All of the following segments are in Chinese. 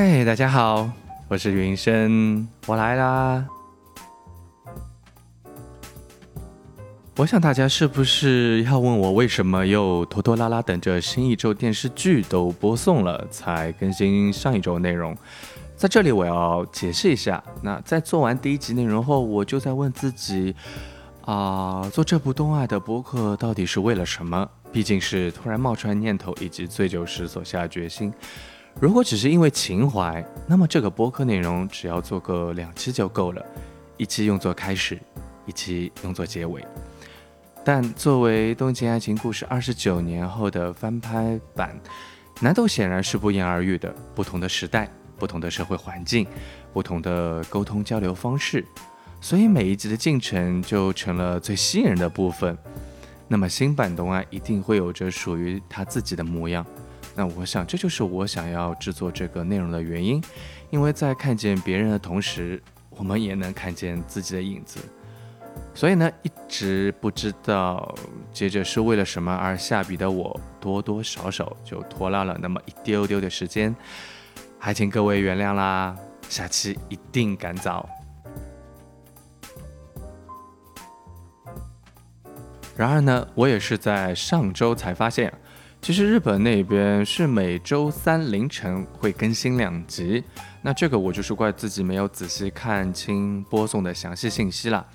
嗨，大家好，我是云生，我来啦。我想大家是不是要问我为什么又拖拖拉拉等着新一周电视剧都播送了才更新上一周内容？在这里我要解释一下，那在做完第一集内容后，我就在问自己啊，做这部动画的播客到底是为了什么？毕竟是突然冒出来念头，以及醉酒时所下决心。如果只是因为情怀，那么这个播客内容只要做个两期就够了，一期用作开始，一期用作结尾。但作为《东京爱情故事》二十九年后的翻拍版，难度显然是不言而喻的。不同的时代，不同的社会环境，不同的沟通交流方式，所以每一集的进程就成了最吸引人的部分。那么新版东爱一定会有着属于他自己的模样。那我想，这就是我想要制作这个内容的原因，因为在看见别人的同时，我们也能看见自己的影子。所以呢，一直不知道接着是为了什么而下笔的我，多多少少就拖拉了那么一丢丢的时间，还请各位原谅啦。下期一定赶早。然而呢，我也是在上周才发现。其实日本那边是每周三凌晨会更新两集，那这个我就是怪自己没有仔细看清播送的详细信息了。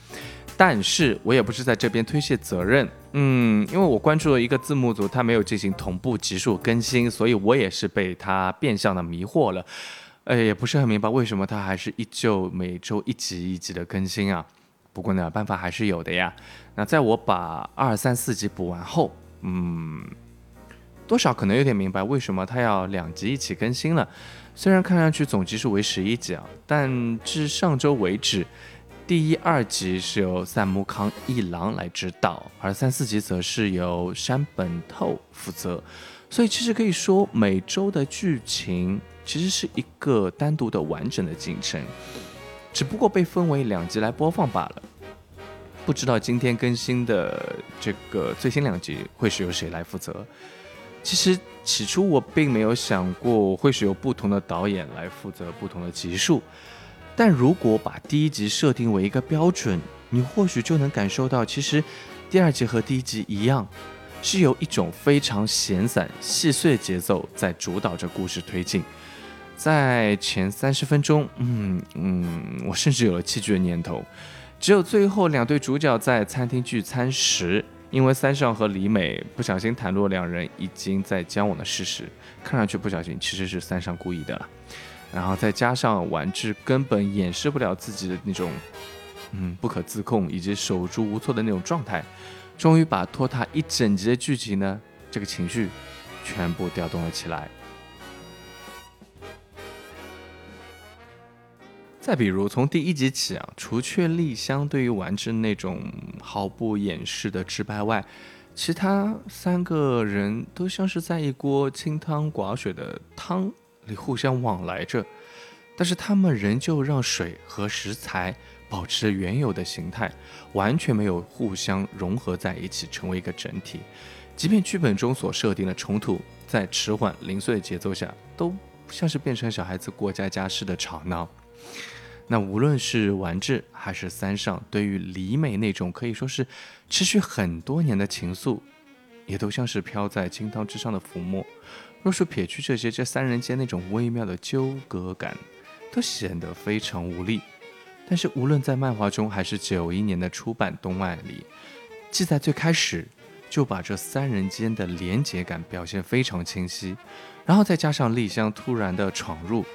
但是我也不是在这边推卸责任，嗯，因为我关注了一个字幕组，他没有进行同步集数更新，所以我也是被他变相的迷惑了。呃，也不是很明白为什么他还是依旧每周一集一集的更新啊。不过呢，办法还是有的呀。那在我把二三四集补完后，嗯。多少可能有点明白为什么他要两集一起更新了。虽然看上去总集数为十一集啊，但至上周为止，第一、二集是由三木康一郎来指导，而三四集则是由山本透负责。所以其实可以说，每周的剧情其实是一个单独的完整的进程，只不过被分为两集来播放罢了。不知道今天更新的这个最新两集会是由谁来负责？其实起初我并没有想过会是由不同的导演来负责不同的集数，但如果把第一集设定为一个标准，你或许就能感受到，其实第二集和第一集一样，是由一种非常闲散、细碎的节奏在主导着故事推进。在前三十分钟，嗯嗯，我甚至有了弃剧的念头。只有最后两对主角在餐厅聚餐时。因为三上和李美不小心袒露两人已经在交往的事实，看上去不小心其实是三上故意的了。然后再加上丸治根本掩饰不了自己的那种，嗯，不可自控以及手足无措的那种状态，终于把拖沓一整集的剧情呢，这个情绪全部调动了起来。再比如，从第一集起啊，除却丽香对于丸之那种毫不掩饰的直白外，其他三个人都像是在一锅清汤寡水的汤里互相往来着，但是他们仍旧让水和食材保持原有的形态，完全没有互相融合在一起成为一个整体。即便剧本中所设定的冲突，在迟缓零碎的节奏下，都像是变成小孩子过家家似的吵闹。那无论是丸治还是三上，对于李美那种可以说是持续很多年的情愫，也都像是飘在清汤之上的浮沫。若是撇去这些，这三人间那种微妙的纠葛感，都显得非常无力。但是无论在漫画中，还是九一年的出版动漫里，记载最开始就把这三人间的连结感表现非常清晰，然后再加上丽香突然的闯入。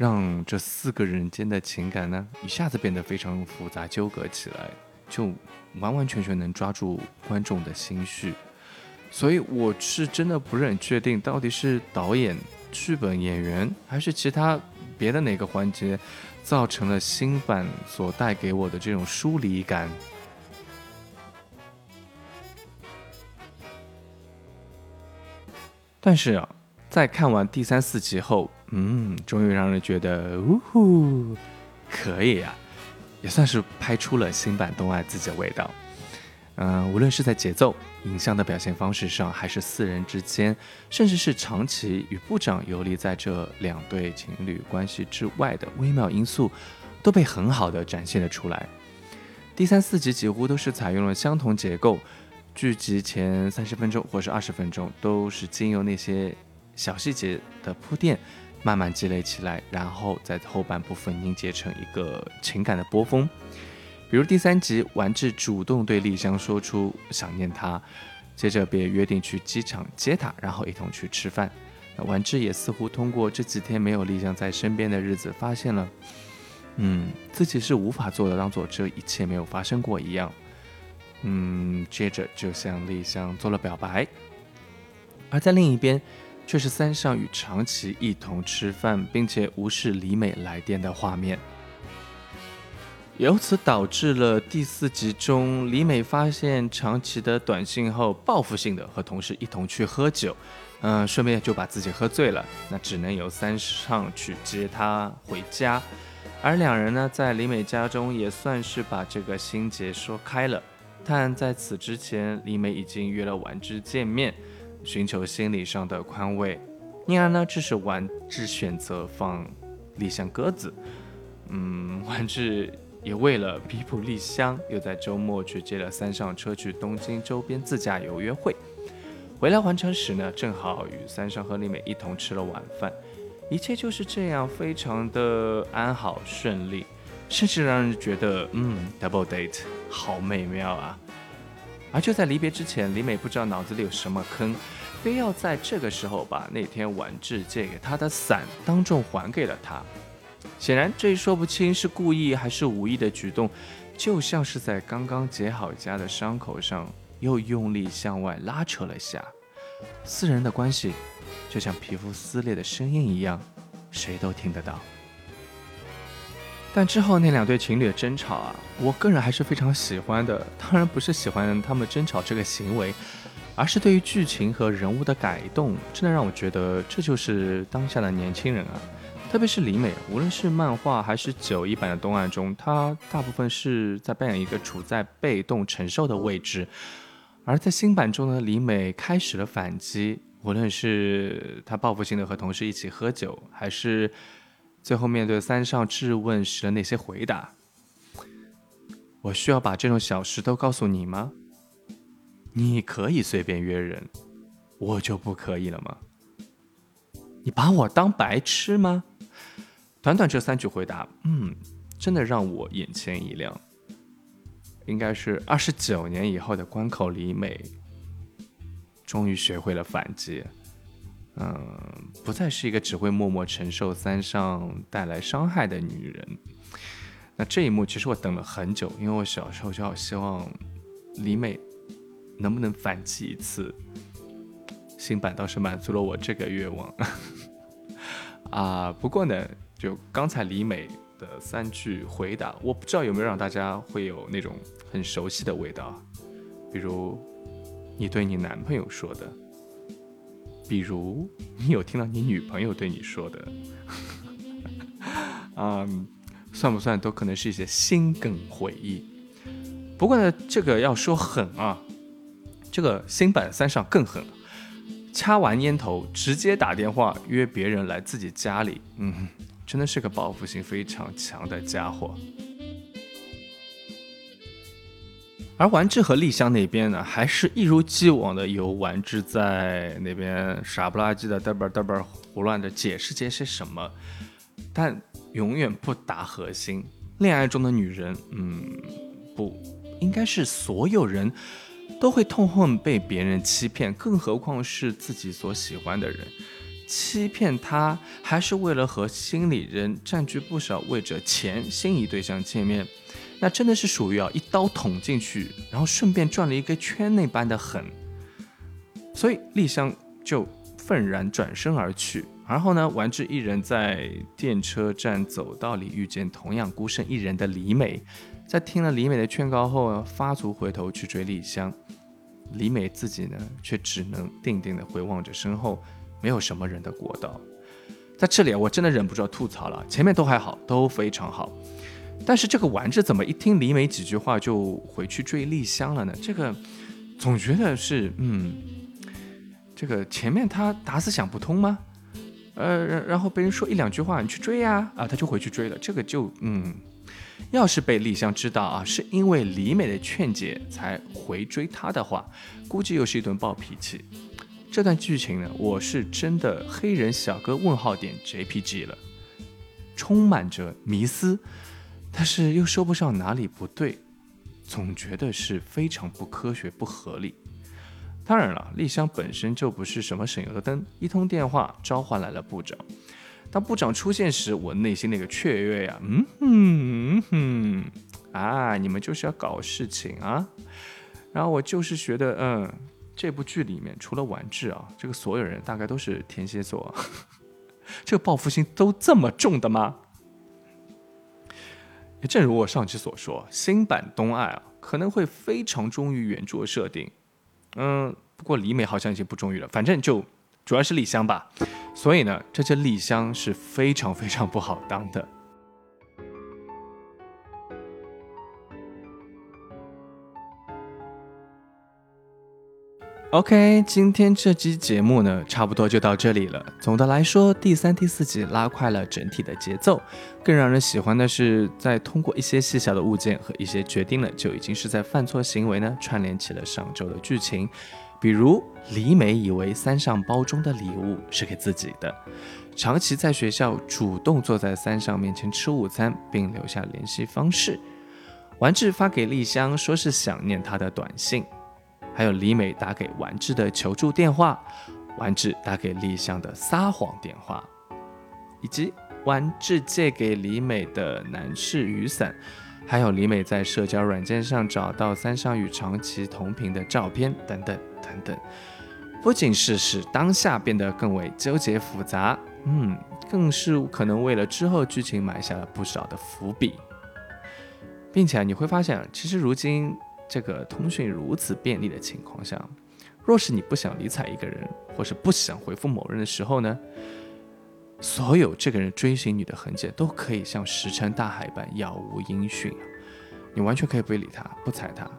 让这四个人间的情感呢，一下子变得非常复杂纠葛起来，就完完全全能抓住观众的心绪。所以我是真的不是很确定，到底是导演、剧本、演员，还是其他别的哪个环节，造成了新版所带给我的这种疏离感。但是啊。在看完第三四集后，嗯，终于让人觉得，呜呼，可以啊，也算是拍出了新版东爱自己的味道。嗯，无论是在节奏、影像的表现方式上，还是四人之间，甚至是长崎与部长游离在这两对情侣关系之外的微妙因素，都被很好的展现了出来。第三四集几乎都是采用了相同结构，剧集前三十分钟或是二十分钟，都是经由那些小细节的铺垫，慢慢积累起来，然后在后半部分凝结成一个情感的波峰。比如第三集，丸治主动对丽香说出想念她，接着便约定去机场接她，然后一同去吃饭。那丸治也似乎通过这几天没有丽香在身边的日子，发现了，嗯，自己是无法做的，当做这一切没有发生过一样。嗯，接着就向丽香做了表白。而在另一边，却是三上与长崎一同吃饭，并且无视李美来电的画面。由此导致了第四集中，李美发现长崎的短信后，报复性的和同事一同去喝酒，嗯，顺便就把自己喝醉了。那只能由三上去接她回家。而两人呢，在李美家中也算是把这个心结说开了。但在此之前，李美已经约了丸之见面，寻求心理上的宽慰。因而呢，这是丸治选择放丽香鸽子。嗯，丸治。也为了弥补丽香，又在周末去接了三上车去东京周边自驾游约会。回来还城时呢，正好与三上和丽美一同吃了晚饭，一切就是这样，非常的安好顺利，甚至让人觉得，嗯，double date 好美妙啊！而就在离别之前，李美不知道脑子里有什么坑，非要在这个时候把那天晚治借给她的伞当众还给了他。显然，这一说不清是故意还是无意的举动，就像是在刚刚结好痂的伤口上又用力向外拉扯了下。四人的关系就像皮肤撕裂的声音一样，谁都听得到。但之后那两对情侣的争吵啊，我个人还是非常喜欢的。当然不是喜欢他们争吵这个行为，而是对于剧情和人物的改动，真的让我觉得这就是当下的年轻人啊。特别是李美，无论是漫画还是九一版的动漫中，她大部分是在扮演一个处在被动承受的位置；而在新版中呢，李美开始了反击，无论是她报复性的和同事一起喝酒，还是最后面对三上质问时的那些回答。我需要把这种小事都告诉你吗？你可以随便约人，我就不可以了吗？你把我当白痴吗？短短这三句回答，嗯，真的让我眼前一亮。应该是二十九年以后的关口里美，终于学会了反击，嗯，不再是一个只会默默承受三上带来伤害的女人。那这一幕其实我等了很久，因为我小时候就好希望李美能不能反击一次。新版倒是满足了我这个愿望。啊，不过呢。就刚才李美的三句回答，我不知道有没有让大家会有那种很熟悉的味道，比如你对你男朋友说的，比如你有听到你女朋友对你说的，嗯，算不算都可能是一些心梗回忆？不过呢，这个要说狠啊，这个新版三上更狠，掐完烟头直接打电话约别人来自己家里，嗯。真的是个报复性非常强的家伙，而丸治和丽香那边呢，还是一如既往的由丸治在那边傻不拉几的嘚啵嘚啵胡乱的解释些些什么，但永远不达核心。恋爱中的女人，嗯，不应该是所有人都会痛恨被别人欺骗，更何况是自己所喜欢的人。欺骗他，还是为了和心里人占据不少位置前心仪对象见面，那真的是属于啊一刀捅进去，然后顺便转了一个圈那般的狠。所以丽香就愤然转身而去。然后呢，丸治一人在电车站走道里遇见同样孤身一人的李美，在听了李美的劝告后，发足回头去追丽香。李美自己呢，却只能定定的回望着身后。没有什么人的国道，在这里我真的忍不住要吐槽了。前面都还好，都非常好，但是这个丸子怎么一听李美几句话就回去追丽香了呢？这个总觉得是，嗯，这个前面他打死想不通吗？呃，然后被人说一两句话，你去追呀，啊，他就回去追了。这个就，嗯，要是被丽香知道啊，是因为李美的劝解才回追他的话，估计又是一顿暴脾气。这段剧情呢，我是真的黑人小哥问号点 JPG 了，充满着迷思，但是又说不上哪里不对，总觉得是非常不科学、不合理。当然了，丽香本身就不是什么省油的灯，一通电话召唤来了部长。当部长出现时，我内心那个雀跃呀，嗯哼哼，啊，你们就是要搞事情啊！然后我就是觉得，嗯。这部剧里面除了婉治啊，这个所有人大概都是天蝎座，这个报复心都这么重的吗？正如我上期所说，新版东爱啊可能会非常忠于原著设定，嗯，不过李美好像已经不忠于了，反正就主要是李香吧，所以呢，这些李香是非常非常不好当的。OK，今天这期节目呢，差不多就到这里了。总的来说，第三、第四集拉快了整体的节奏。更让人喜欢的是，在通过一些细小的物件和一些决定了就已经是在犯错行为呢，串联起了上周的剧情。比如李美以为三上包中的礼物是给自己的，长期在学校主动坐在三上面前吃午餐，并留下联系方式。完治发给丽香说是想念她的短信。还有李美打给丸治的求助电话，丸治打给丽香的撒谎电话，以及丸治借给李美的男士雨伞，还有李美在社交软件上找到三上与长崎同频的照片等等等等，不仅是使当下变得更为纠结复杂，嗯，更是可能为了之后剧情埋下了不少的伏笔，并且你会发现，其实如今。这个通讯如此便利的情况下，若是你不想理睬一个人，或是不想回复某人的时候呢，所有这个人追寻你的痕迹都可以像石沉大海般杳无音讯啊！你完全可以不理他，不睬他，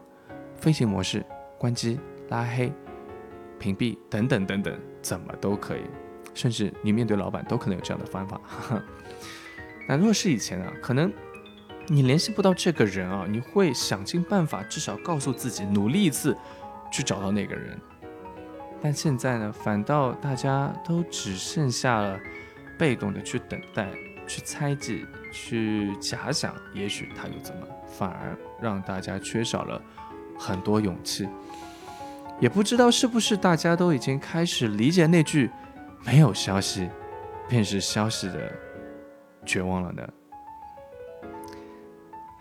飞行模式关机、拉黑、屏蔽等等等等，怎么都可以。甚至你面对老板都可能有这样的方法。那若是以前啊，可能。你联系不到这个人啊，你会想尽办法，至少告诉自己努力一次，去找到那个人。但现在呢，反倒大家都只剩下了被动的去等待、去猜忌、去假想，也许他又怎么，反而让大家缺少了很多勇气。也不知道是不是大家都已经开始理解那句“没有消息便是消息”的绝望了呢？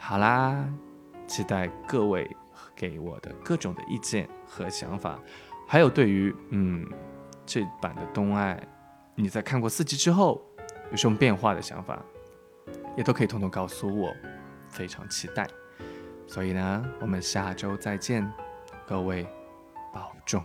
好啦，期待各位给我的各种的意见和想法，还有对于嗯这版的东爱，你在看过四集之后有什么变化的想法，也都可以通通告诉我，非常期待。所以呢，我们下周再见，各位保重。